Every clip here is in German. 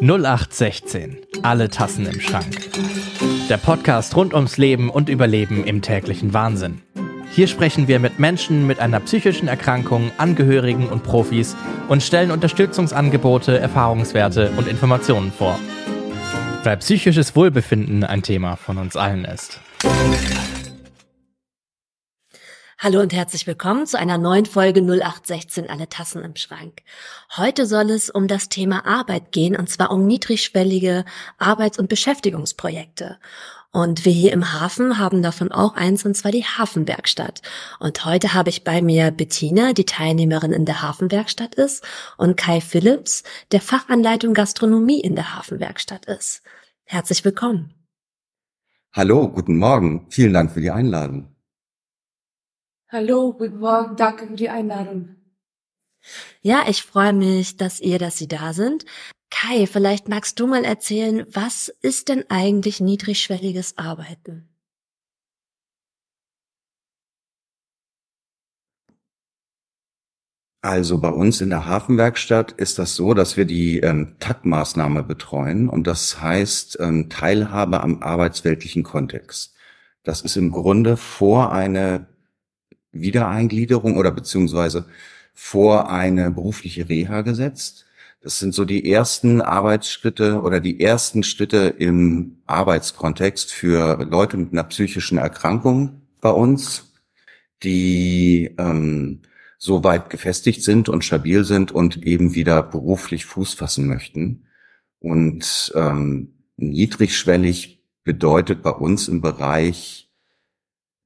0816. Alle Tassen im Schrank. Der Podcast rund ums Leben und Überleben im täglichen Wahnsinn. Hier sprechen wir mit Menschen mit einer psychischen Erkrankung, Angehörigen und Profis und stellen Unterstützungsangebote, Erfahrungswerte und Informationen vor. Weil psychisches Wohlbefinden ein Thema von uns allen ist. Hallo und herzlich willkommen zu einer neuen Folge 0816 Alle Tassen im Schrank. Heute soll es um das Thema Arbeit gehen und zwar um niedrigschwellige Arbeits- und Beschäftigungsprojekte. Und wir hier im Hafen haben davon auch eins, und zwar die Hafenwerkstatt. Und heute habe ich bei mir Bettina, die Teilnehmerin in der Hafenwerkstatt ist, und Kai Phillips, der Fachanleitung Gastronomie in der Hafenwerkstatt ist. Herzlich willkommen. Hallo, guten Morgen. Vielen Dank für die Einladung. Hallo, guten Morgen, danke für die Einladung. Ja, ich freue mich, dass ihr, dass Sie da sind. Kai, vielleicht magst du mal erzählen, was ist denn eigentlich niedrigschwelliges Arbeiten? Also bei uns in der Hafenwerkstatt ist das so, dass wir die ähm, TAG-Maßnahme betreuen und das heißt ähm, Teilhabe am arbeitsweltlichen Kontext. Das ist im Grunde vor eine Wiedereingliederung oder beziehungsweise vor eine berufliche Reha gesetzt. Das sind so die ersten Arbeitsschritte oder die ersten Schritte im Arbeitskontext für Leute mit einer psychischen Erkrankung bei uns, die ähm, so weit gefestigt sind und stabil sind und eben wieder beruflich Fuß fassen möchten. Und ähm, niedrigschwellig bedeutet bei uns im Bereich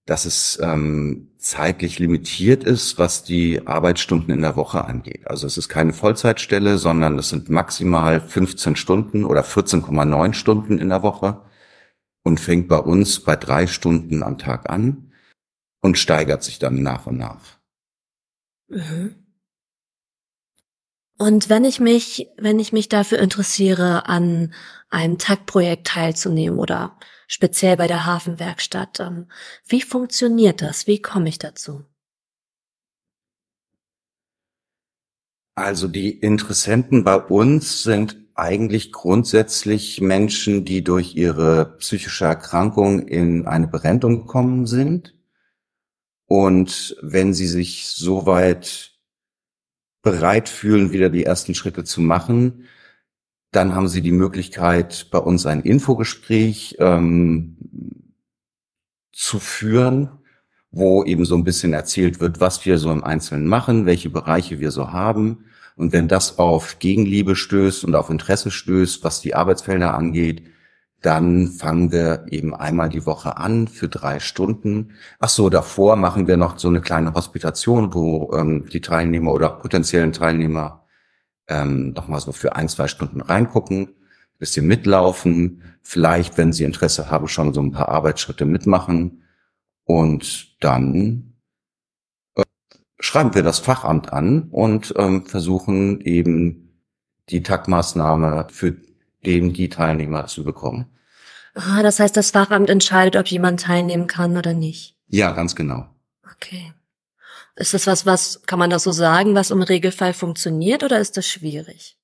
dass es ähm, zeitlich limitiert ist, was die Arbeitsstunden in der Woche angeht. Also es ist keine Vollzeitstelle, sondern es sind maximal 15 Stunden oder 14,9 Stunden in der Woche und fängt bei uns bei drei Stunden am Tag an und steigert sich dann nach und nach. Mhm. Und wenn ich mich, wenn ich mich dafür interessiere, an einem Tagprojekt teilzunehmen oder speziell bei der Hafenwerkstatt. Ähm, wie funktioniert das? Wie komme ich dazu? Also die Interessenten bei uns sind eigentlich grundsätzlich Menschen, die durch ihre psychische Erkrankung in eine Berentung gekommen sind. Und wenn sie sich soweit bereit fühlen, wieder die ersten Schritte zu machen, dann haben Sie die Möglichkeit, bei uns ein Infogespräch ähm, zu führen, wo eben so ein bisschen erzählt wird, was wir so im Einzelnen machen, welche Bereiche wir so haben. Und wenn das auf Gegenliebe stößt und auf Interesse stößt, was die Arbeitsfelder angeht, dann fangen wir eben einmal die Woche an für drei Stunden. Ach so, davor machen wir noch so eine kleine Hospitation, wo ähm, die Teilnehmer oder potenziellen Teilnehmer ähm, noch mal so für ein, zwei Stunden reingucken, bisschen mitlaufen, vielleicht, wenn Sie Interesse haben, schon so ein paar Arbeitsschritte mitmachen und dann äh, schreiben wir das Fachamt an und ähm, versuchen eben die Taktmaßnahme für den die Teilnehmer zu bekommen. Ah, das heißt, das Fachamt entscheidet, ob jemand teilnehmen kann oder nicht. Ja, ganz genau. Okay. Ist das was, was, kann man das so sagen, was im Regelfall funktioniert oder ist das schwierig?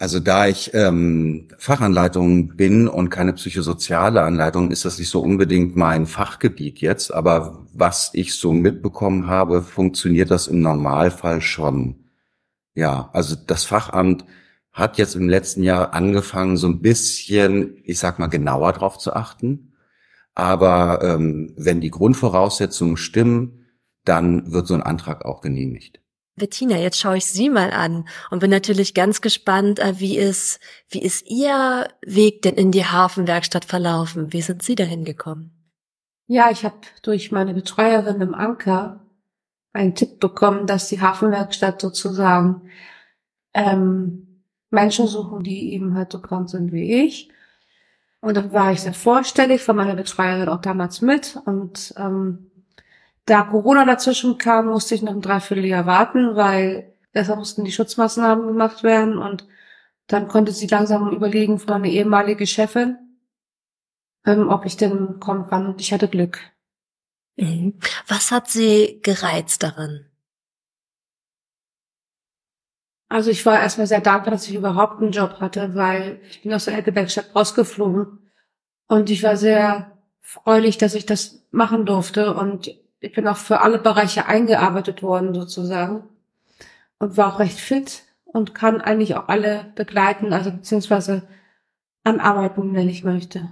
Also da ich ähm, Fachanleitung bin und keine psychosoziale Anleitung, ist das nicht so unbedingt mein Fachgebiet jetzt. Aber was ich so mitbekommen habe, funktioniert das im Normalfall schon. Ja, also das Fachamt hat jetzt im letzten Jahr angefangen, so ein bisschen, ich sag mal, genauer drauf zu achten. Aber ähm, wenn die Grundvoraussetzungen stimmen, dann wird so ein Antrag auch genehmigt. Bettina, jetzt schaue ich Sie mal an und bin natürlich ganz gespannt, äh, wie ist, wie ist Ihr Weg denn in die Hafenwerkstatt verlaufen? Wie sind Sie dahin gekommen? Ja, ich habe durch meine Betreuerin im Anker einen Tipp bekommen, dass die Hafenwerkstatt sozusagen ähm, Menschen suchen, die eben halt so krank sind wie ich und dann war ich sehr vorstellig, von meiner Betreuerin auch damals mit. Und ähm, da Corona dazwischen kam, musste ich noch ein Dreivierteljahr warten, weil deshalb mussten die Schutzmaßnahmen gemacht werden. Und dann konnte sie langsam überlegen von einer ehemalige Chefin, ähm, ob ich denn kommen kann. Und ich hatte Glück. Mhm. Was hat sie gereizt daran? Also ich war erstmal sehr dankbar, dass ich überhaupt einen Job hatte, weil ich bin aus der Gewerkschaft rausgeflogen. Und ich war sehr freudig, dass ich das machen durfte. Und ich bin auch für alle Bereiche eingearbeitet worden sozusagen. Und war auch recht fit und kann eigentlich auch alle begleiten, also beziehungsweise anarbeiten, wenn ich möchte.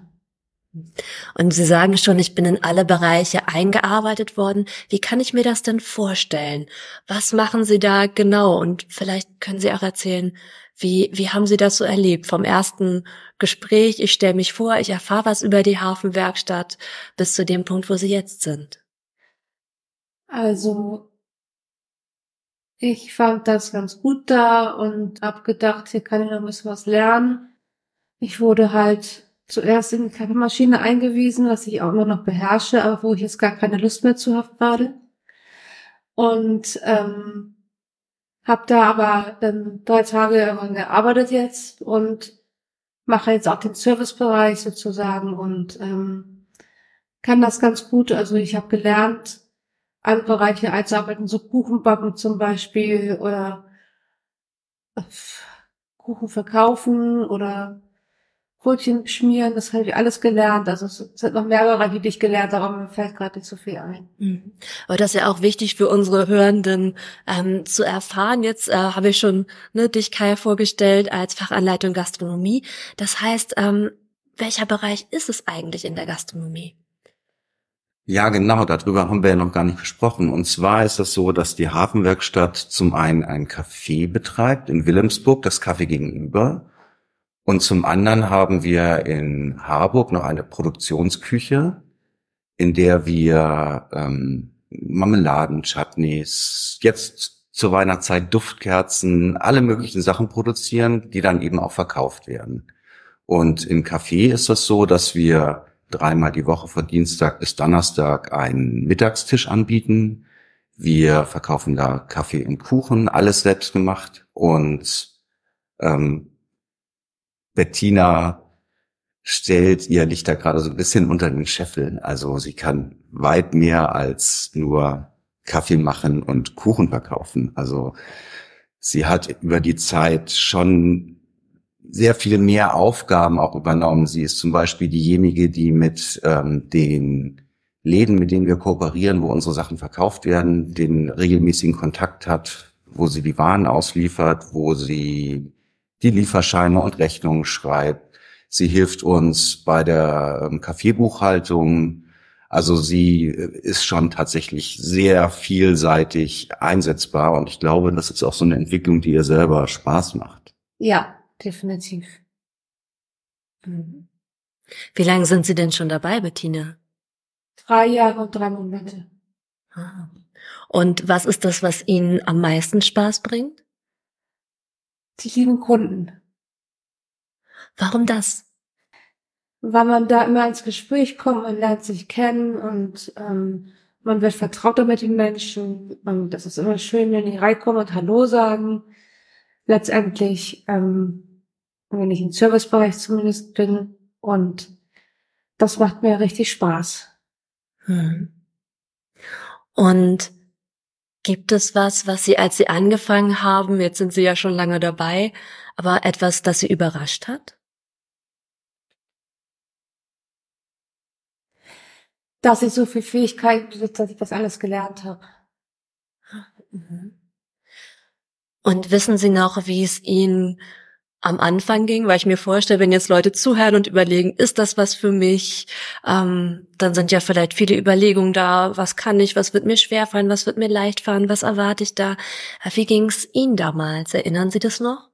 Und Sie sagen schon, ich bin in alle Bereiche eingearbeitet worden. Wie kann ich mir das denn vorstellen? Was machen Sie da genau? Und vielleicht können Sie auch erzählen, wie, wie haben Sie das so erlebt? Vom ersten Gespräch, ich stelle mich vor, ich erfahre was über die Hafenwerkstatt, bis zu dem Punkt, wo Sie jetzt sind. Also, ich fand das ganz gut da und hab gedacht, hier kann ich noch ein bisschen was lernen. Ich wurde halt zuerst in die Kaffeemaschine eingewiesen, was ich auch immer noch beherrsche, aber wo ich jetzt gar keine Lust mehr zu habe gerade. Und ähm, habe da aber dann drei Tage irgendwann gearbeitet jetzt und mache jetzt auch den Servicebereich sozusagen und ähm, kann das ganz gut. Also ich habe gelernt, alle Bereiche einzuarbeiten, so Kuchenbacken zum Beispiel oder äh, Kuchen verkaufen oder Brötchen schmieren, das habe ich alles gelernt. Also es sind noch mehr Bereiche, die ich gelernt habe, aber mir fällt gerade nicht so viel ein. Mhm. Aber das ist ja auch wichtig für unsere Hörenden ähm, zu erfahren. Jetzt äh, habe ich schon ne, dich, Kai, vorgestellt als Fachanleitung Gastronomie. Das heißt, ähm, welcher Bereich ist es eigentlich in der Gastronomie? Ja, genau, darüber haben wir ja noch gar nicht gesprochen. Und zwar ist es so, dass die Hafenwerkstatt zum einen ein Café betreibt in Wilhelmsburg, das Café gegenüber. Und zum anderen haben wir in Harburg noch eine Produktionsküche, in der wir ähm, Marmeladen, Chutneys, jetzt zur Weihnachtszeit Duftkerzen, alle möglichen Sachen produzieren, die dann eben auch verkauft werden. Und im Café ist es so, dass wir dreimal die Woche von Dienstag bis Donnerstag einen Mittagstisch anbieten. Wir verkaufen da Kaffee und Kuchen, alles selbst gemacht. Und ähm, Bettina stellt ihr Licht da gerade so ein bisschen unter den Scheffel. Also sie kann weit mehr als nur Kaffee machen und Kuchen verkaufen. Also sie hat über die Zeit schon sehr viel mehr Aufgaben auch übernommen. Sie ist zum Beispiel diejenige, die mit ähm, den Läden, mit denen wir kooperieren, wo unsere Sachen verkauft werden, den regelmäßigen Kontakt hat, wo sie die Waren ausliefert, wo sie die Lieferscheine und Rechnungen schreibt. Sie hilft uns bei der ähm, Kaffeebuchhaltung. Also sie äh, ist schon tatsächlich sehr vielseitig einsetzbar und ich glaube, das ist auch so eine Entwicklung, die ihr selber Spaß macht. Ja, definitiv. Mhm. Wie lange sind Sie denn schon dabei, Bettina? Drei Jahre und drei Monate. Ah. Und was ist das, was Ihnen am meisten Spaß bringt? Die lieben Kunden. Warum das? Weil man da immer ins Gespräch kommt, man lernt sich kennen und ähm, man wird vertrauter mit den Menschen. Und das ist immer schön, wenn die reinkommen und Hallo sagen. Letztendlich, ähm, wenn ich im Servicebereich zumindest bin. Und das macht mir richtig Spaß. Hm. Und Gibt es was, was Sie, als Sie angefangen haben, jetzt sind Sie ja schon lange dabei, aber etwas, das Sie überrascht hat? Dass ich so viel Fähigkeiten besitze, dass ich das alles gelernt habe. Mhm. Und wissen Sie noch, wie es Ihnen am Anfang ging, weil ich mir vorstelle, wenn jetzt Leute zuhören und überlegen, ist das was für mich, ähm, dann sind ja vielleicht viele Überlegungen da, was kann ich, was wird mir schwerfallen, was wird mir leicht fallen, was erwarte ich da. Wie ging es Ihnen damals? Erinnern Sie das noch?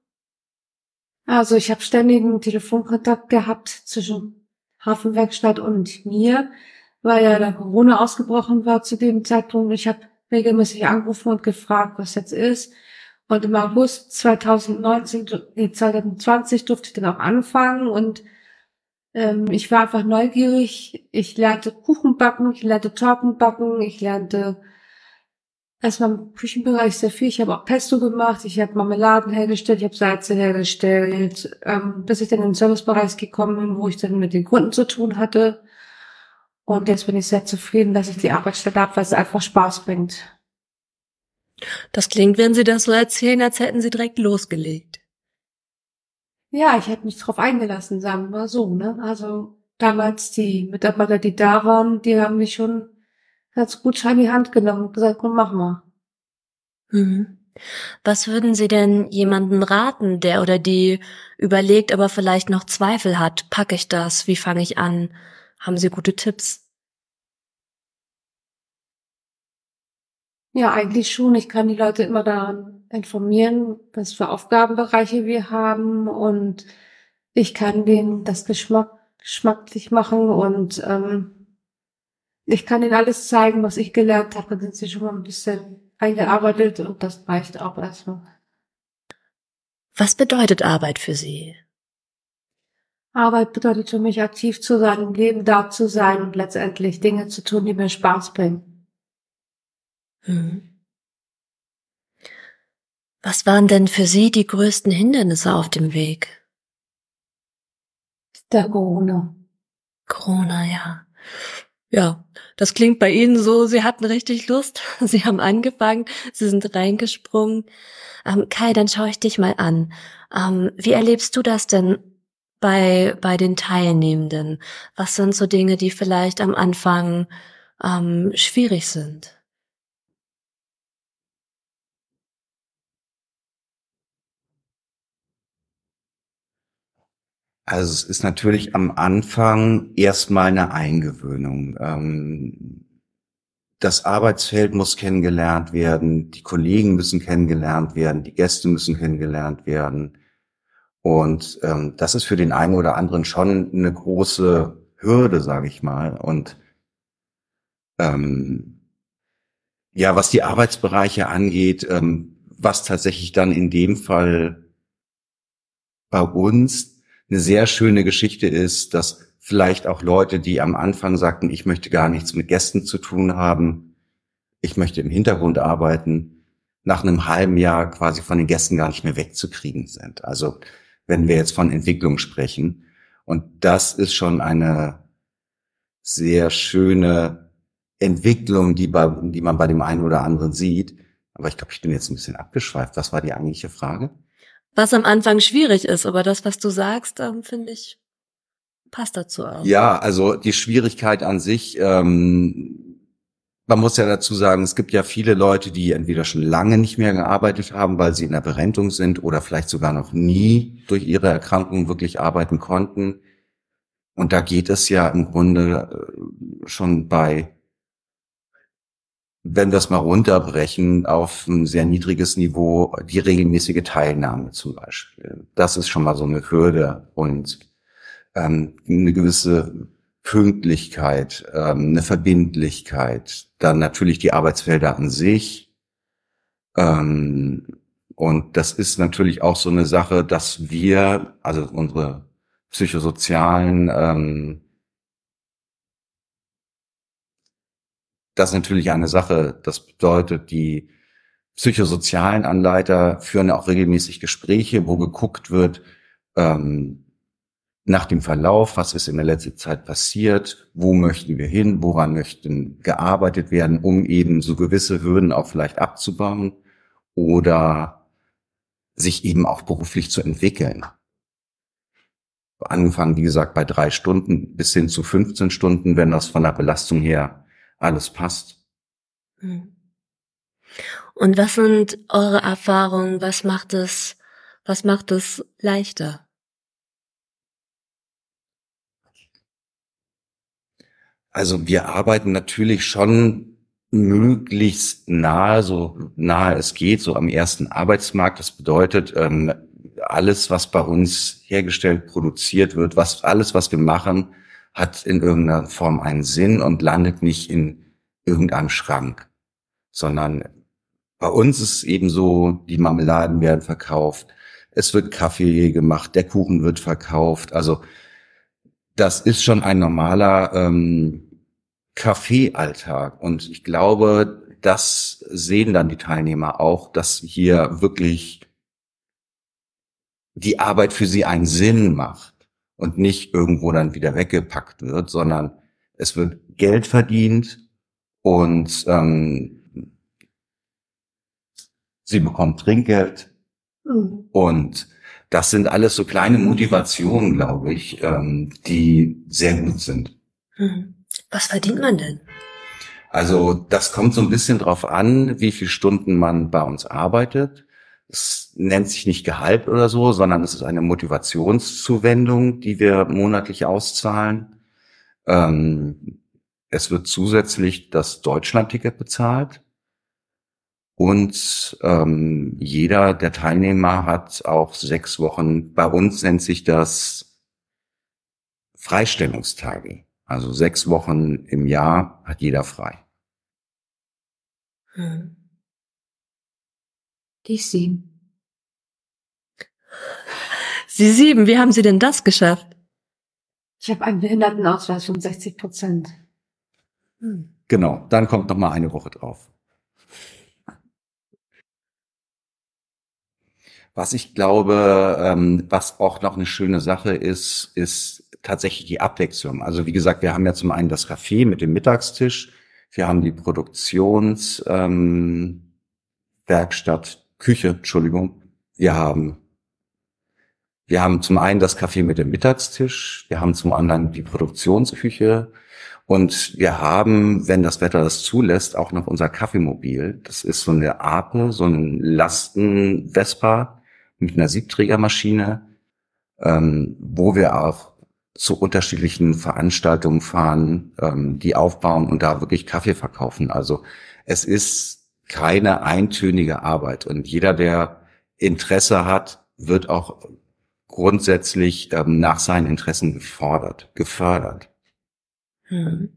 Also ich habe ständigen Telefonkontakt gehabt zwischen Hafenwerkstatt und mir, weil ja da Corona ausgebrochen war zu dem Zeitpunkt. Ich habe regelmäßig angerufen und gefragt, was jetzt ist. Und im August 2019, nee, 2020 durfte ich dann auch anfangen und ähm, ich war einfach neugierig. Ich lernte Kuchen backen, ich lernte Torten backen, ich lernte erstmal im Küchenbereich sehr viel. Ich habe auch Pesto gemacht, ich habe Marmeladen hergestellt, ich habe Salze hergestellt, ähm, bis ich dann in den Servicebereich gekommen bin, wo ich dann mit den Kunden zu tun hatte. Und jetzt bin ich sehr zufrieden, dass ich die Arbeitsstelle habe, weil es einfach Spaß bringt. Das klingt, wenn Sie das so erzählen, als hätten Sie direkt losgelegt. Ja, ich hätte mich drauf eingelassen, sagen wir so, ne? Also damals die Mitarbeiter, die da waren, die haben mich schon ganz gut in die Hand genommen und gesagt, komm, mach mal. Mhm. Was würden Sie denn jemandem raten, der oder die überlegt, aber vielleicht noch Zweifel hat? Packe ich das? Wie fange ich an? Haben Sie gute Tipps? Ja, eigentlich schon. Ich kann die Leute immer daran informieren, was für Aufgabenbereiche wir haben und ich kann denen das Geschmack, geschmacklich machen und ähm, ich kann ihnen alles zeigen, was ich gelernt habe. Dann sind sie schon mal ein bisschen eingearbeitet und das reicht auch erstmal. Was bedeutet Arbeit für Sie? Arbeit bedeutet für mich aktiv zu sein, im Leben da zu sein und letztendlich Dinge zu tun, die mir Spaß bringen. Hm. Was waren denn für Sie die größten Hindernisse auf dem Weg? Der Corona. Corona, ja. Ja, das klingt bei Ihnen so, Sie hatten richtig Lust, Sie haben angefangen, Sie sind reingesprungen. Ähm, Kai, dann schaue ich dich mal an. Ähm, wie erlebst du das denn bei, bei den Teilnehmenden? Was sind so Dinge, die vielleicht am Anfang ähm, schwierig sind? Also es ist natürlich am Anfang erstmal eine Eingewöhnung. Ähm, das Arbeitsfeld muss kennengelernt werden, die Kollegen müssen kennengelernt werden, die Gäste müssen kennengelernt werden. Und ähm, das ist für den einen oder anderen schon eine große Hürde, sage ich mal. Und ähm, ja, was die Arbeitsbereiche angeht, ähm, was tatsächlich dann in dem Fall bei uns eine sehr schöne Geschichte ist, dass vielleicht auch Leute, die am Anfang sagten, ich möchte gar nichts mit Gästen zu tun haben, ich möchte im Hintergrund arbeiten, nach einem halben Jahr quasi von den Gästen gar nicht mehr wegzukriegen sind. Also wenn wir jetzt von Entwicklung sprechen. Und das ist schon eine sehr schöne Entwicklung, die, bei, die man bei dem einen oder anderen sieht. Aber ich glaube, ich bin jetzt ein bisschen abgeschweift. Was war die eigentliche Frage? Was am Anfang schwierig ist, aber das, was du sagst, ähm, finde ich, passt dazu auch. Ja, also die Schwierigkeit an sich, ähm, man muss ja dazu sagen, es gibt ja viele Leute, die entweder schon lange nicht mehr gearbeitet haben, weil sie in der Berentung sind oder vielleicht sogar noch nie durch ihre Erkrankung wirklich arbeiten konnten. Und da geht es ja im Grunde äh, schon bei wenn wir es mal runterbrechen auf ein sehr niedriges Niveau, die regelmäßige Teilnahme zum Beispiel. Das ist schon mal so eine Hürde und ähm, eine gewisse Pünktlichkeit, ähm, eine Verbindlichkeit, dann natürlich die Arbeitsfelder an sich. Ähm, und das ist natürlich auch so eine Sache, dass wir, also unsere psychosozialen ähm, das ist natürlich eine Sache. Das bedeutet, die psychosozialen Anleiter führen auch regelmäßig Gespräche, wo geguckt wird, ähm, nach dem Verlauf, was ist in der letzten Zeit passiert, wo möchten wir hin, woran möchten gearbeitet werden, um eben so gewisse Hürden auch vielleicht abzubauen oder sich eben auch beruflich zu entwickeln. Angefangen, wie gesagt, bei drei Stunden bis hin zu 15 Stunden, wenn das von der Belastung her alles passt. Hm. Und was sind eure Erfahrungen? Was macht es, was macht es leichter? Also wir arbeiten natürlich schon möglichst nahe, so nahe es geht, so am ersten Arbeitsmarkt. Das bedeutet, ähm, alles, was bei uns hergestellt, produziert wird, was alles, was wir machen, hat in irgendeiner Form einen Sinn und landet nicht in irgendeinem Schrank, sondern bei uns ist eben so, die Marmeladen werden verkauft, es wird Kaffee gemacht, der Kuchen wird verkauft. Also das ist schon ein normaler ähm, Kaffeealltag. Und ich glaube, das sehen dann die Teilnehmer auch, dass hier wirklich die Arbeit für sie einen Sinn macht und nicht irgendwo dann wieder weggepackt wird, sondern es wird Geld verdient und ähm, sie bekommen Trinkgeld mhm. und das sind alles so kleine Motivationen, glaube ich, ähm, die sehr gut sind. Mhm. Was verdient man denn? Also das kommt so ein bisschen drauf an, wie viele Stunden man bei uns arbeitet. Es nennt sich nicht Gehalt oder so, sondern es ist eine Motivationszuwendung, die wir monatlich auszahlen. Ähm, es wird zusätzlich das Deutschlandticket bezahlt. Und ähm, jeder der Teilnehmer hat auch sechs Wochen, bei uns nennt sich das Freistellungstage. Also sechs Wochen im Jahr hat jeder frei. Hm. Die sieben. Sie sieben, wie haben Sie denn das geschafft? Ich habe einen Behindertenausweis von 60 Prozent. Hm. Genau, dann kommt noch mal eine Woche drauf. Was ich glaube, ähm, was auch noch eine schöne Sache ist, ist tatsächlich die Abwechslung. Also wie gesagt, wir haben ja zum einen das Café mit dem Mittagstisch, wir haben die Produktionswerkstatt, ähm, Küche, Entschuldigung. Wir haben wir haben zum einen das Café mit dem Mittagstisch, wir haben zum anderen die Produktionsküche und wir haben, wenn das Wetter das zulässt, auch noch unser Kaffeemobil. Das ist so eine Ape, so ein Lasten-Vespa mit einer Siebträgermaschine, ähm, wo wir auch zu unterschiedlichen Veranstaltungen fahren, ähm, die aufbauen und da wirklich Kaffee verkaufen. Also es ist keine eintönige Arbeit und jeder, der Interesse hat, wird auch grundsätzlich ähm, nach seinen Interessen gefordert, gefördert. Hm.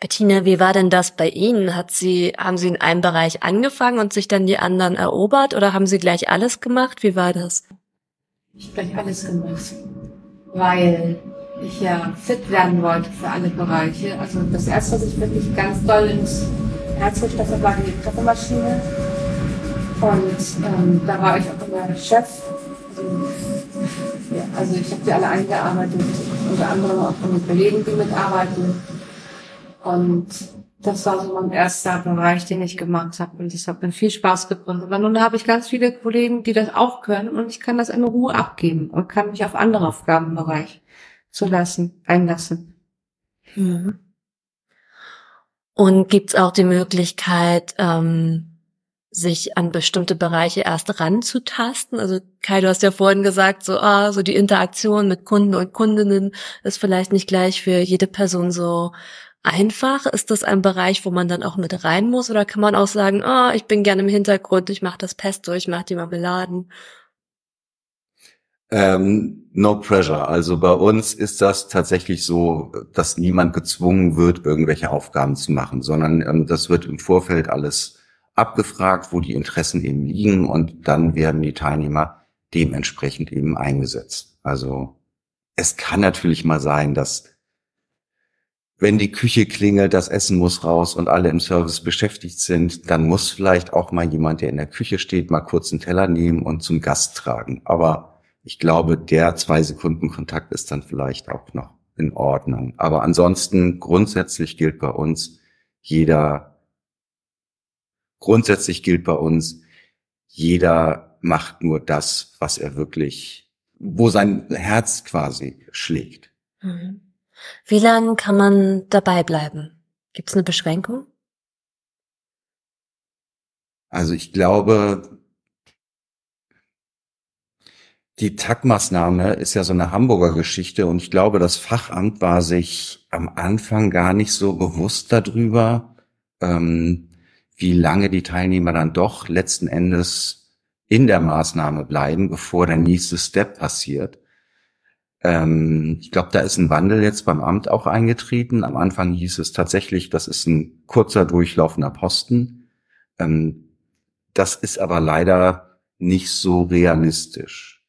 Bettina, wie war denn das bei Ihnen? Hat Sie, haben Sie in einem Bereich angefangen und sich dann die anderen erobert oder haben Sie gleich alles gemacht? Wie war das? Ich habe gleich alles gemacht, weil ich ja fit werden wollte für alle Bereiche. Also das erste, was ich wirklich ganz doll ins Herz gestochen war die Kaffeemaschine. Und ähm, da war ich auch immer Chef. Also, ja, also ich habe die alle eingearbeitet, unter anderem auch den Kollegen, die mitarbeiten. Und das war so mein erster Bereich, den ich gemacht habe. Und das hat mir viel Spaß gebracht. Aber nun habe ich ganz viele Kollegen, die das auch können. Und ich kann das in Ruhe abgeben und kann mich auf andere Aufgabenbereiche zulassen, einlassen. Mhm. Und gibt's auch die Möglichkeit, ähm, sich an bestimmte Bereiche erst ranzutasten. Also Kai, du hast ja vorhin gesagt, so, ah, so die Interaktion mit Kunden und Kundinnen ist vielleicht nicht gleich für jede Person so einfach? Ist das ein Bereich, wo man dann auch mit rein muss? Oder kann man auch sagen, ah, oh, ich bin gerne im Hintergrund, ich mache das Pesto, ich mache die Marmeladen? Ähm, no pressure. Also bei uns ist das tatsächlich so, dass niemand gezwungen wird, irgendwelche Aufgaben zu machen, sondern ähm, das wird im Vorfeld alles abgefragt, wo die Interessen eben liegen und dann werden die Teilnehmer dementsprechend eben eingesetzt. Also es kann natürlich mal sein, dass wenn die Küche klingelt, das Essen muss raus und alle im Service beschäftigt sind, dann muss vielleicht auch mal jemand, der in der Küche steht, mal kurz einen Teller nehmen und zum Gast tragen. Aber ich glaube, der zwei Sekunden Kontakt ist dann vielleicht auch noch in Ordnung. Aber ansonsten grundsätzlich gilt bei uns jeder, grundsätzlich gilt bei uns, jeder macht nur das, was er wirklich, wo sein Herz quasi schlägt. Mhm. Wie lange kann man dabei bleiben? Gibt es eine Beschränkung? Also ich glaube, die TAG-Maßnahme ist ja so eine Hamburger Geschichte und ich glaube, das Fachamt war sich am Anfang gar nicht so bewusst darüber, ähm, wie lange die Teilnehmer dann doch letzten Endes in der Maßnahme bleiben, bevor der nächste Step passiert. Ähm, ich glaube, da ist ein Wandel jetzt beim Amt auch eingetreten. Am Anfang hieß es tatsächlich, das ist ein kurzer durchlaufender Posten. Ähm, das ist aber leider nicht so realistisch.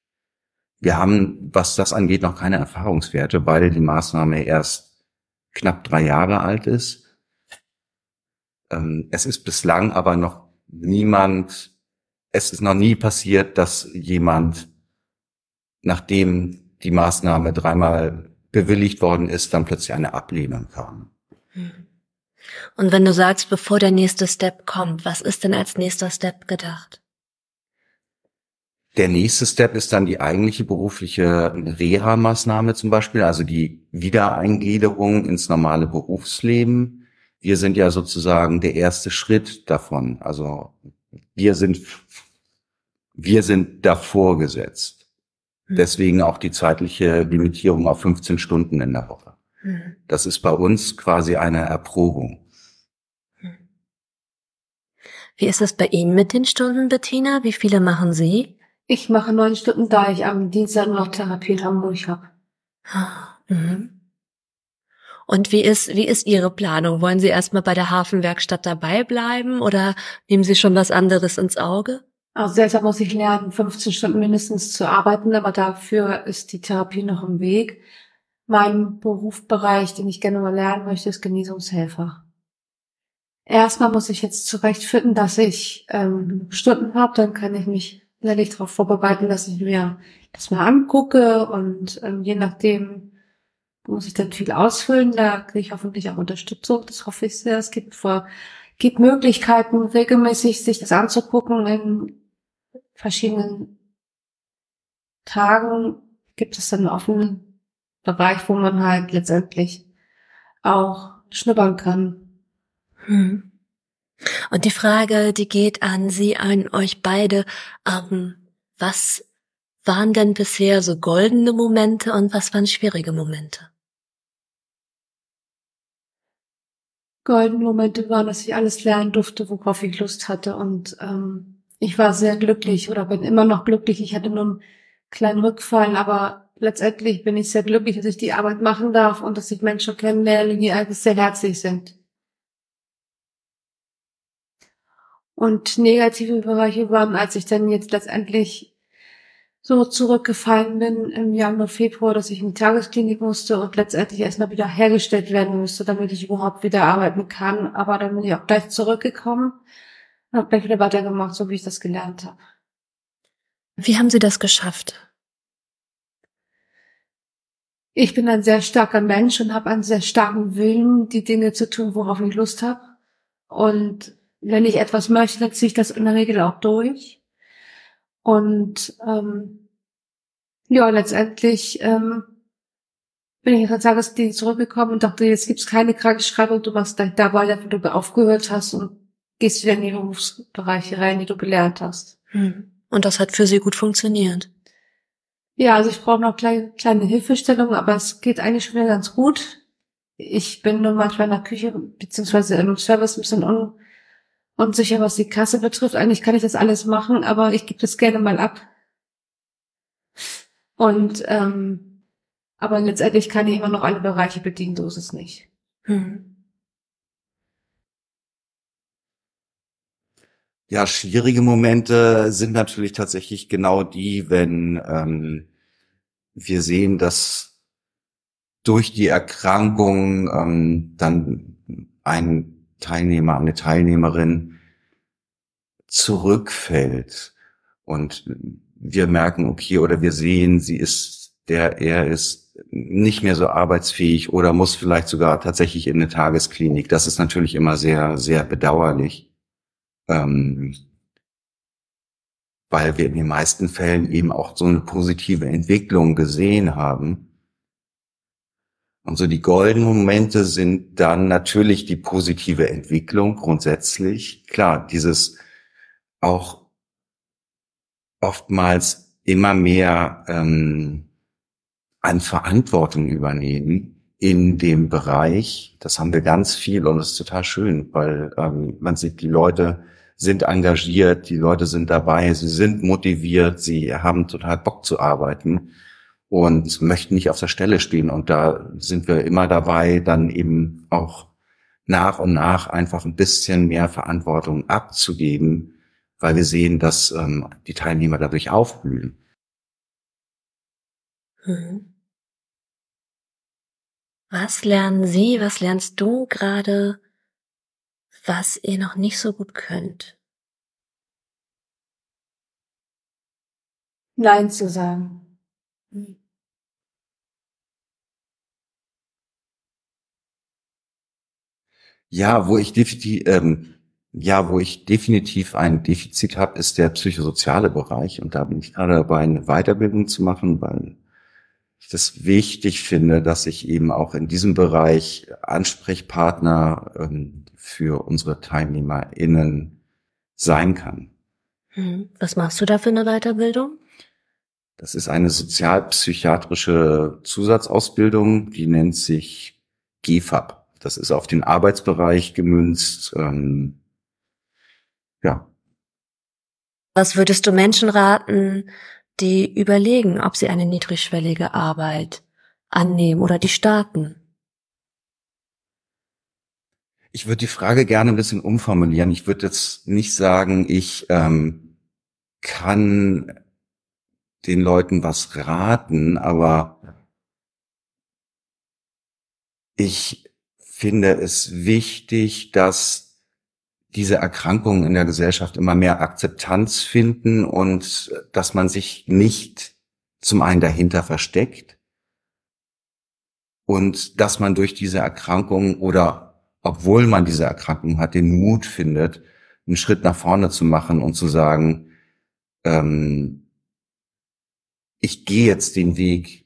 Wir haben, was das angeht, noch keine Erfahrungswerte, weil die Maßnahme erst knapp drei Jahre alt ist. Ähm, es ist bislang aber noch niemand, es ist noch nie passiert, dass jemand, nachdem die Maßnahme dreimal bewilligt worden ist, dann plötzlich eine Ablehnung kam. Hm. Und wenn du sagst, bevor der nächste Step kommt, was ist denn als nächster Step gedacht? Der nächste Step ist dann die eigentliche berufliche Reha-Maßnahme zum Beispiel, also die Wiedereingliederung ins normale Berufsleben. Wir sind ja sozusagen der erste Schritt davon. Also wir sind, wir sind davor gesetzt. Hm. Deswegen auch die zeitliche Limitierung auf 15 Stunden in der Woche. Hm. Das ist bei uns quasi eine Erprobung. Hm. Wie ist es bei Ihnen mit den Stunden, Bettina? Wie viele machen Sie? Ich mache neun Stunden, da ich am Dienstag noch Therapie in Hamburg habe. Mhm. Und wie ist, wie ist Ihre Planung? Wollen Sie erstmal bei der Hafenwerkstatt dabei bleiben oder nehmen Sie schon was anderes ins Auge? Also deshalb muss ich lernen, 15 Stunden mindestens zu arbeiten, aber dafür ist die Therapie noch im Weg. Mein Berufsbereich, den ich gerne mal lernen möchte, ist Genesungshelfer. Erstmal muss ich jetzt zurechtfinden, dass ich ähm, Stunden habe, dann kann ich mich werde ich darauf vorbereiten, dass ich mir das mal angucke und ähm, je nachdem muss ich dann viel ausfüllen. Da kriege ich hoffentlich auch Unterstützung. Das hoffe ich sehr. Es gibt vor, gibt Möglichkeiten, regelmäßig sich das anzugucken. In verschiedenen Tagen gibt es dann einen offenen Bereich, wo man halt letztendlich auch schnuppern kann. Hm. Und die Frage, die geht an Sie, an euch beide. Ähm, was waren denn bisher so goldene Momente und was waren schwierige Momente? Goldene Momente waren, dass ich alles lernen durfte, worauf ich Lust hatte. Und ähm, ich war sehr glücklich oder bin immer noch glücklich. Ich hatte nur einen kleinen Rückfall, aber letztendlich bin ich sehr glücklich, dass ich die Arbeit machen darf und dass ich Menschen kennenlerne, die eigentlich sehr herzlich sind. Und negative Bereiche waren, als ich dann jetzt letztendlich so zurückgefallen bin im Januar, Februar, dass ich in die Tagesklinik musste und letztendlich erstmal wieder hergestellt werden musste, damit ich überhaupt wieder arbeiten kann. Aber dann bin ich auch gleich zurückgekommen und habe gleich wieder weitergemacht, so wie ich das gelernt habe. Wie haben Sie das geschafft? Ich bin ein sehr starker Mensch und habe einen sehr starken Willen, die Dinge zu tun, worauf ich Lust habe. Und wenn ich etwas möchte, ziehe ich das in der Regel auch durch. Und ähm, ja, letztendlich ähm, bin ich als Tagesdienst zurückgekommen und dachte, jetzt gibt's keine Krankenschreibung, du machst gleich da weiter, wo du aufgehört hast und gehst wieder in die Berufsbereiche rein, die du gelernt hast. Hm. Und das hat für sie gut funktioniert. Ja, also ich brauche noch kleine, kleine Hilfestellungen, aber es geht eigentlich schon wieder ganz gut. Ich bin nur manchmal in der Küche beziehungsweise im Service ein bisschen un unsicher, was die Kasse betrifft. Eigentlich kann ich das alles machen, aber ich gebe das gerne mal ab. Und ähm, aber letztendlich kann ich immer noch alle Bereiche bedienen, so ist es nicht. Hm. Ja, schwierige Momente sind natürlich tatsächlich genau die, wenn ähm, wir sehen, dass durch die Erkrankung ähm, dann ein Teilnehmer, eine Teilnehmerin zurückfällt und wir merken, okay, oder wir sehen, sie ist, der, er ist nicht mehr so arbeitsfähig oder muss vielleicht sogar tatsächlich in eine Tagesklinik. Das ist natürlich immer sehr, sehr bedauerlich. Ähm, weil wir in den meisten Fällen eben auch so eine positive Entwicklung gesehen haben. Und so die goldenen Momente sind dann natürlich die positive Entwicklung grundsätzlich. Klar, dieses auch oftmals immer mehr ähm, an Verantwortung übernehmen in dem Bereich. Das haben wir ganz viel und das ist total schön, weil ähm, man sieht, die Leute sind engagiert, die Leute sind dabei, sie sind motiviert, sie haben total Bock zu arbeiten und möchten nicht auf der Stelle stehen. Und da sind wir immer dabei, dann eben auch nach und nach einfach ein bisschen mehr Verantwortung abzugeben, weil wir sehen, dass ähm, die Teilnehmer dadurch aufblühen. Mhm. Was lernen Sie, was lernst du gerade, was ihr noch nicht so gut könnt? Nein zu sagen. Ja, wo ich definitiv, ähm, ja, wo ich definitiv ein Defizit habe, ist der psychosoziale Bereich. Und da bin ich gerade dabei, eine Weiterbildung zu machen, weil ich das wichtig finde, dass ich eben auch in diesem Bereich Ansprechpartner ähm, für unsere TeilnehmerInnen sein kann. Hm. Was machst du da für eine Weiterbildung? Das ist eine sozialpsychiatrische Zusatzausbildung, die nennt sich GFAB. Das ist auf den Arbeitsbereich gemünzt. Ähm, ja. Was würdest du Menschen raten, die überlegen, ob sie eine niedrigschwellige Arbeit annehmen oder die starten? Ich würde die Frage gerne ein bisschen umformulieren. Ich würde jetzt nicht sagen, ich ähm, kann den Leuten was raten, aber ich finde es wichtig, dass diese Erkrankungen in der Gesellschaft immer mehr Akzeptanz finden und dass man sich nicht zum einen dahinter versteckt und dass man durch diese Erkrankung oder obwohl man diese Erkrankung hat, den Mut findet, einen Schritt nach vorne zu machen und zu sagen, ähm, ich gehe jetzt den Weg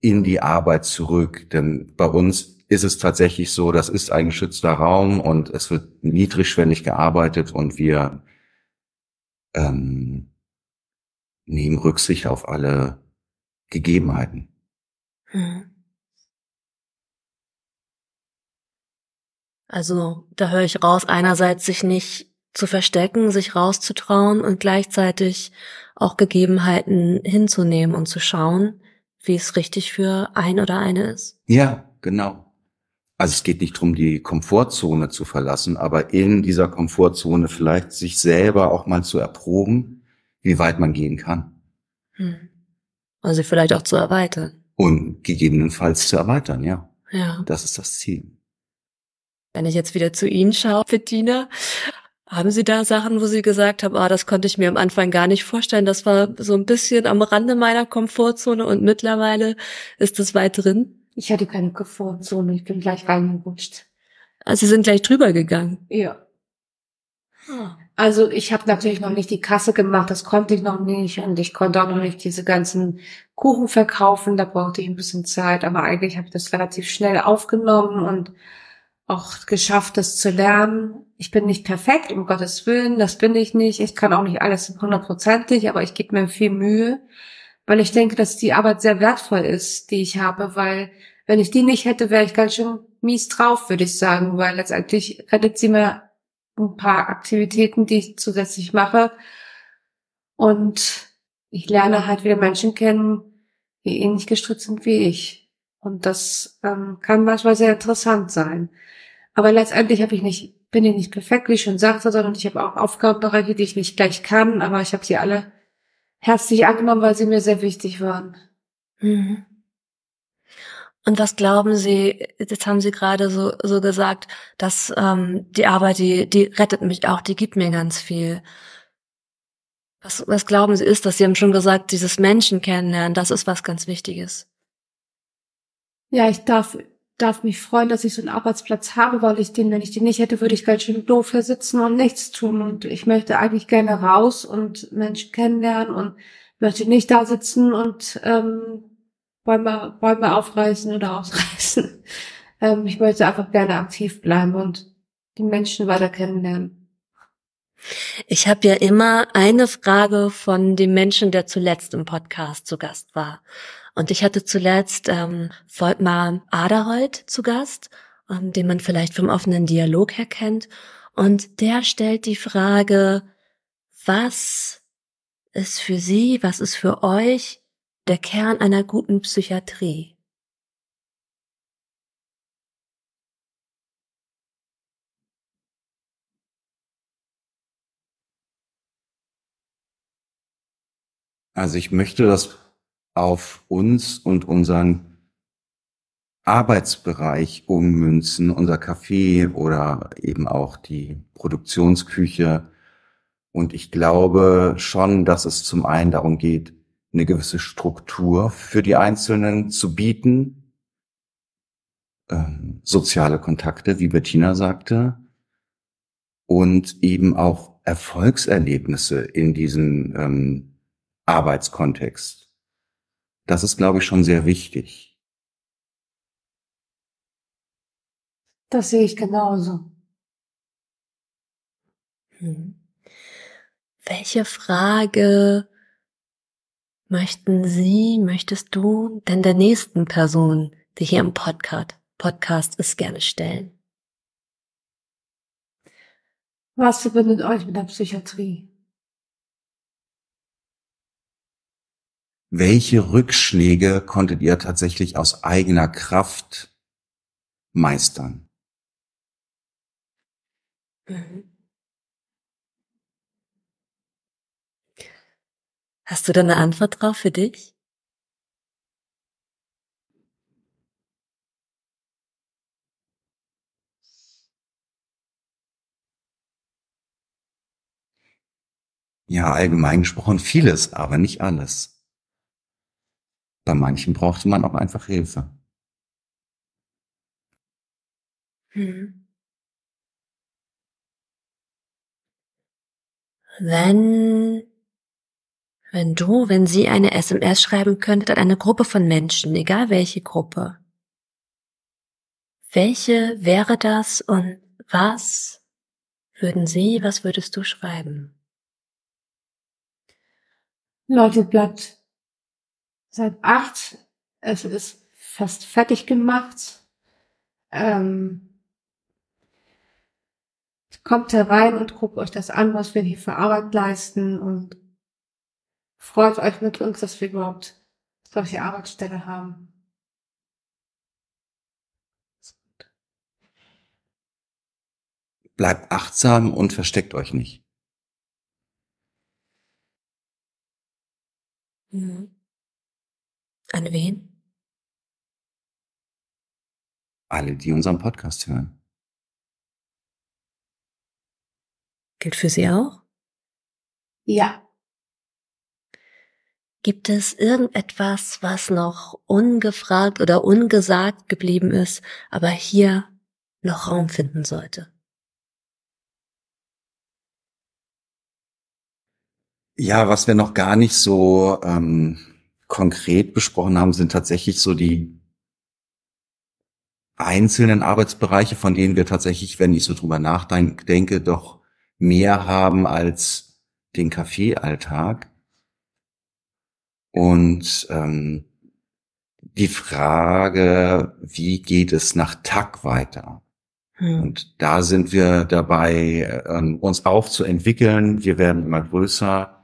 in die Arbeit zurück, denn bei uns ist es tatsächlich so, das ist ein geschützter Raum und es wird niedrigschwellig gearbeitet und wir ähm, nehmen Rücksicht auf alle Gegebenheiten. Hm. Also da höre ich raus, einerseits sich nicht zu verstecken, sich rauszutrauen und gleichzeitig auch Gegebenheiten hinzunehmen und zu schauen, wie es richtig für ein oder eine ist. Ja, genau. Also es geht nicht darum, die Komfortzone zu verlassen, aber in dieser Komfortzone vielleicht sich selber auch mal zu erproben, wie weit man gehen kann. Hm. Also vielleicht auch zu erweitern. Und gegebenenfalls zu erweitern, ja. Ja. Das ist das Ziel. Wenn ich jetzt wieder zu Ihnen schaue, Bettina, haben Sie da Sachen, wo Sie gesagt haben, ah, das konnte ich mir am Anfang gar nicht vorstellen, das war so ein bisschen am Rande meiner Komfortzone und mittlerweile ist das weit drin? Ich hatte keine Komfortzone, ich bin gleich reingerutscht. Also Sie sind gleich drüber gegangen? Ja. Ah. Also ich habe natürlich noch nicht die Kasse gemacht, das konnte ich noch nicht und ich konnte auch noch nicht diese ganzen Kuchen verkaufen, da brauchte ich ein bisschen Zeit, aber eigentlich habe ich das relativ schnell aufgenommen und auch geschafft, das zu lernen. Ich bin nicht perfekt, um Gottes Willen, das bin ich nicht. Ich kann auch nicht alles hundertprozentig, aber ich gebe mir viel Mühe weil ich denke, dass die Arbeit sehr wertvoll ist, die ich habe, weil wenn ich die nicht hätte, wäre ich ganz schön mies drauf, würde ich sagen, weil letztendlich rettet sie mir ein paar Aktivitäten, die ich zusätzlich mache. Und ich lerne halt wieder Menschen kennen, die ähnlich gestrickt sind wie ich. Und das ähm, kann manchmal sehr interessant sein. Aber letztendlich habe ich nicht, bin ich nicht perfekt, wie ich schon sagte, sondern ich habe auch Aufgabenbereiche, die ich nicht gleich kann, aber ich habe sie alle herzlich angenommen, weil sie mir sehr wichtig waren. Mhm. Und was glauben Sie, jetzt haben Sie gerade so, so gesagt, dass ähm, die Arbeit, die, die rettet mich auch, die gibt mir ganz viel. Was, was glauben Sie ist das? Sie haben schon gesagt, dieses Menschen kennenlernen, das ist was ganz Wichtiges. Ja, ich darf darf mich freuen, dass ich so einen Arbeitsplatz habe, weil ich den, wenn ich den nicht hätte, würde ich ganz schön doof hier sitzen und nichts tun. Und ich möchte eigentlich gerne raus und Menschen kennenlernen und möchte nicht da sitzen und ähm, Bäume, Bäume aufreißen oder ausreißen. Ähm, ich möchte einfach gerne aktiv bleiben und die Menschen weiter kennenlernen. Ich habe ja immer eine Frage von dem Menschen, der zuletzt im Podcast zu Gast war. Und ich hatte zuletzt ähm, Volkmar Aderholt zu Gast, ähm, den man vielleicht vom offenen Dialog her kennt. Und der stellt die Frage, was ist für Sie, was ist für euch der Kern einer guten Psychiatrie? Also ich möchte das auf uns und unseren Arbeitsbereich ummünzen, unser Café oder eben auch die Produktionsküche. Und ich glaube schon, dass es zum einen darum geht, eine gewisse Struktur für die Einzelnen zu bieten. ähm, soziale Kontakte, wie Bettina sagte, und eben auch Erfolgserlebnisse in diesem ähm, Arbeitskontext. Das ist, glaube ich, schon sehr wichtig. Das sehe ich genauso. Hm. Welche Frage möchten Sie, möchtest du denn der nächsten Person, die hier im Podcast, Podcast ist, gerne stellen? Was verbindet euch mit der Psychiatrie? Welche Rückschläge konntet ihr tatsächlich aus eigener Kraft meistern? Mhm. Hast du da eine Antwort drauf für dich? Ja, allgemein gesprochen vieles, aber nicht alles. Bei manchen brauchte man auch einfach Hilfe. Hm. Wenn, wenn du, wenn sie eine SMS schreiben könntet an eine Gruppe von Menschen, egal welche Gruppe, welche wäre das und was würden sie, was würdest du schreiben? Leute, bleibt seit acht. Es ist fast fertig gemacht. Ähm, kommt herein und guckt euch das an, was wir hier für Arbeit leisten und freut euch mit uns, dass wir überhaupt solche Arbeitsstelle haben. Bleibt achtsam und versteckt euch nicht. Mhm. An wen? Alle, die unseren Podcast hören. Gilt für Sie auch? Ja. Gibt es irgendetwas, was noch ungefragt oder ungesagt geblieben ist, aber hier noch Raum finden sollte? Ja, was wir noch gar nicht so ähm, konkret besprochen haben, sind tatsächlich so die einzelnen Arbeitsbereiche, von denen wir tatsächlich, wenn ich so drüber nachdenke, doch mehr haben als den Kaffeealltag. Und ähm, die Frage, wie geht es nach Tag weiter? Hm. Und da sind wir dabei, äh, uns auch zu entwickeln. Wir werden immer größer.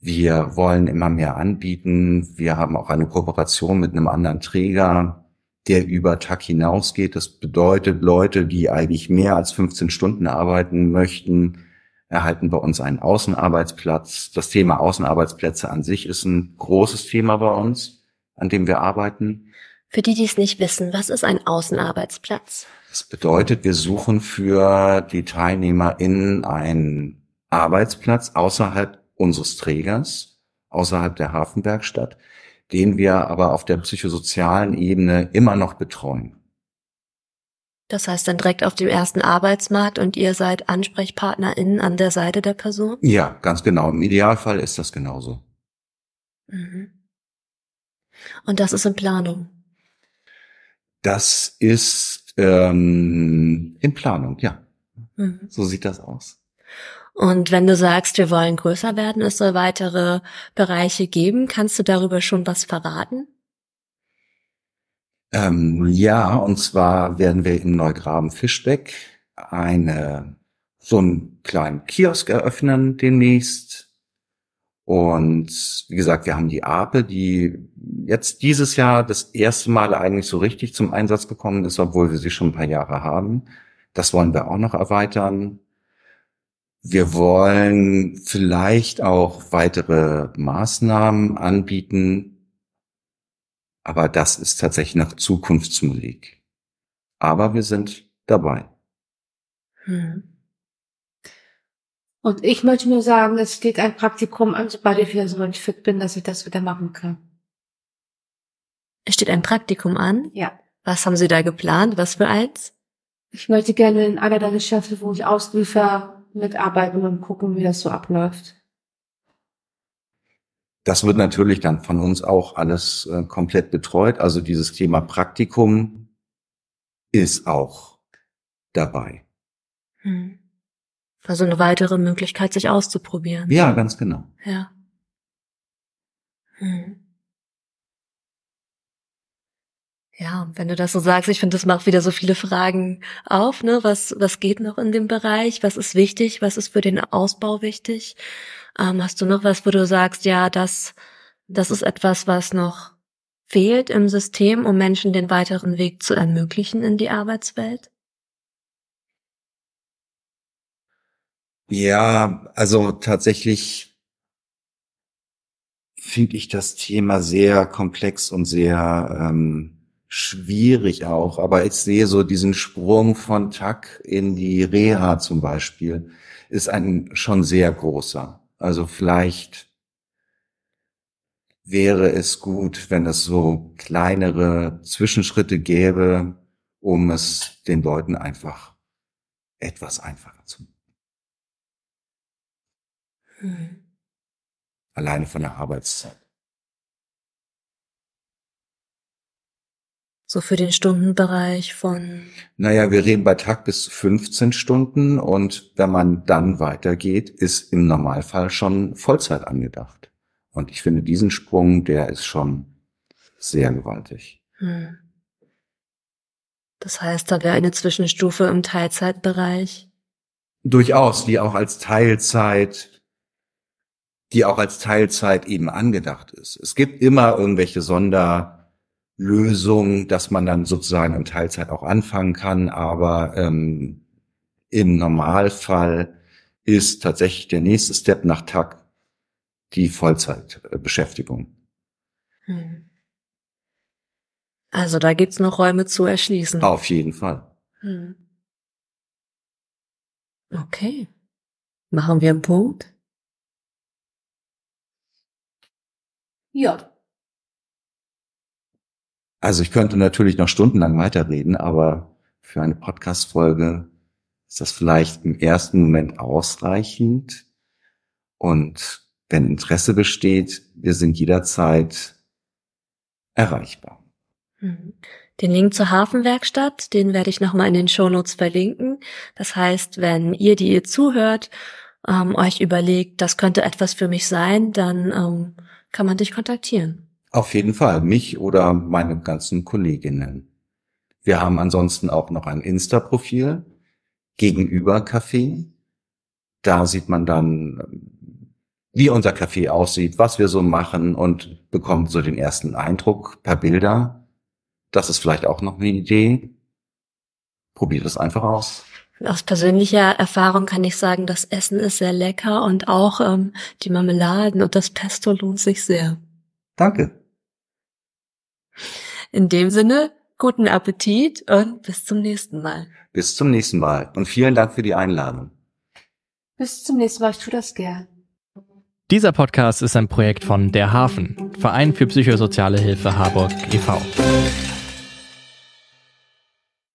Wir wollen immer mehr anbieten. Wir haben auch eine Kooperation mit einem anderen Träger, der über Tag hinausgeht. Das bedeutet, Leute, die eigentlich mehr als 15 Stunden arbeiten möchten, erhalten bei uns einen Außenarbeitsplatz. Das Thema Außenarbeitsplätze an sich ist ein großes Thema bei uns, an dem wir arbeiten. Für die, die es nicht wissen, was ist ein Außenarbeitsplatz? Das bedeutet, wir suchen für die TeilnehmerInnen einen Arbeitsplatz außerhalb unseres Trägers außerhalb der Hafenwerkstatt, den wir aber auf der psychosozialen Ebene immer noch betreuen. Das heißt dann direkt auf dem ersten Arbeitsmarkt und ihr seid AnsprechpartnerInnen an der Seite der Person? Ja, ganz genau. Im Idealfall ist das genauso. Mhm. Und das ist in Planung? Das ist ähm, in Planung, ja. Mhm. So sieht das aus. Und wenn du sagst, wir wollen größer werden, es soll weitere Bereiche geben, kannst du darüber schon was verraten? Ähm, ja, und zwar werden wir in Neugraben-Fischbeck eine, so einen kleinen Kiosk eröffnen demnächst. Und wie gesagt, wir haben die Ape, die jetzt dieses Jahr das erste Mal eigentlich so richtig zum Einsatz gekommen ist, obwohl wir sie schon ein paar Jahre haben. Das wollen wir auch noch erweitern. Wir wollen vielleicht auch weitere Maßnahmen anbieten, aber das ist tatsächlich noch Zukunftsmusik. Aber wir sind dabei. Hm. Und ich möchte nur sagen, es steht ein Praktikum an, sobald ich wieder so fit bin, dass ich das wieder machen kann. Es steht ein Praktikum an? Ja. Was haben Sie da geplant? Was für eins? Ich möchte gerne in einer der Geschäfte, wo ich ausliefer, mitarbeiten und gucken, wie das so abläuft. Das wird natürlich dann von uns auch alles äh, komplett betreut. Also dieses Thema Praktikum ist auch dabei. Hm. Also eine weitere Möglichkeit, sich auszuprobieren. Ja, ganz genau. Ja. Hm. Ja, wenn du das so sagst, ich finde, das macht wieder so viele Fragen auf, ne? Was, was geht noch in dem Bereich? Was ist wichtig? Was ist für den Ausbau wichtig? Ähm, hast du noch was, wo du sagst, ja, das, das ist etwas, was noch fehlt im System, um Menschen den weiteren Weg zu ermöglichen in die Arbeitswelt? Ja, also tatsächlich finde ich das Thema sehr komplex und sehr ähm, schwierig auch, aber ich sehe so diesen Sprung von TAC in die Reha zum Beispiel, ist ein schon sehr großer. Also vielleicht wäre es gut, wenn es so kleinere Zwischenschritte gäbe, um es den Leuten einfach etwas einfacher zu machen. Hm. Alleine von der Arbeitszeit. So für den Stundenbereich von? Naja, wir reden bei Tag bis zu 15 Stunden und wenn man dann weitergeht, ist im Normalfall schon Vollzeit angedacht. Und ich finde diesen Sprung, der ist schon sehr gewaltig. Hm. Das heißt, da wäre eine Zwischenstufe im Teilzeitbereich? Durchaus, die auch als Teilzeit, die auch als Teilzeit eben angedacht ist. Es gibt immer irgendwelche Sonder, Lösung, dass man dann sozusagen in Teilzeit auch anfangen kann, aber ähm, im Normalfall ist tatsächlich der nächste Step nach Tag die Vollzeitbeschäftigung. Hm. Also da gibt's noch Räume zu erschließen. Auf jeden Fall. Hm. Okay. Machen wir einen Punkt? Ja. Also ich könnte natürlich noch stundenlang weiterreden, aber für eine Podcast-Folge ist das vielleicht im ersten Moment ausreichend. Und wenn Interesse besteht, wir sind jederzeit erreichbar. Mhm. Den Link zur Hafenwerkstatt, den werde ich nochmal in den Shownotes verlinken. Das heißt, wenn ihr, die ihr zuhört, ähm, euch überlegt, das könnte etwas für mich sein, dann ähm, kann man dich kontaktieren. Auf jeden Fall, mich oder meine ganzen Kolleginnen. Wir haben ansonsten auch noch ein Insta-Profil gegenüber Café. Da sieht man dann, wie unser Café aussieht, was wir so machen und bekommt so den ersten Eindruck per Bilder. Das ist vielleicht auch noch eine Idee. Probiert es einfach aus. Aus persönlicher Erfahrung kann ich sagen, das Essen ist sehr lecker und auch ähm, die Marmeladen und das Pesto lohnt sich sehr. Danke. In dem Sinne, guten Appetit und bis zum nächsten Mal. Bis zum nächsten Mal und vielen Dank für die Einladung. Bis zum nächsten Mal, ich tue das gern. Dieser Podcast ist ein Projekt von Der Hafen, Verein für psychosoziale Hilfe Harburg e.V.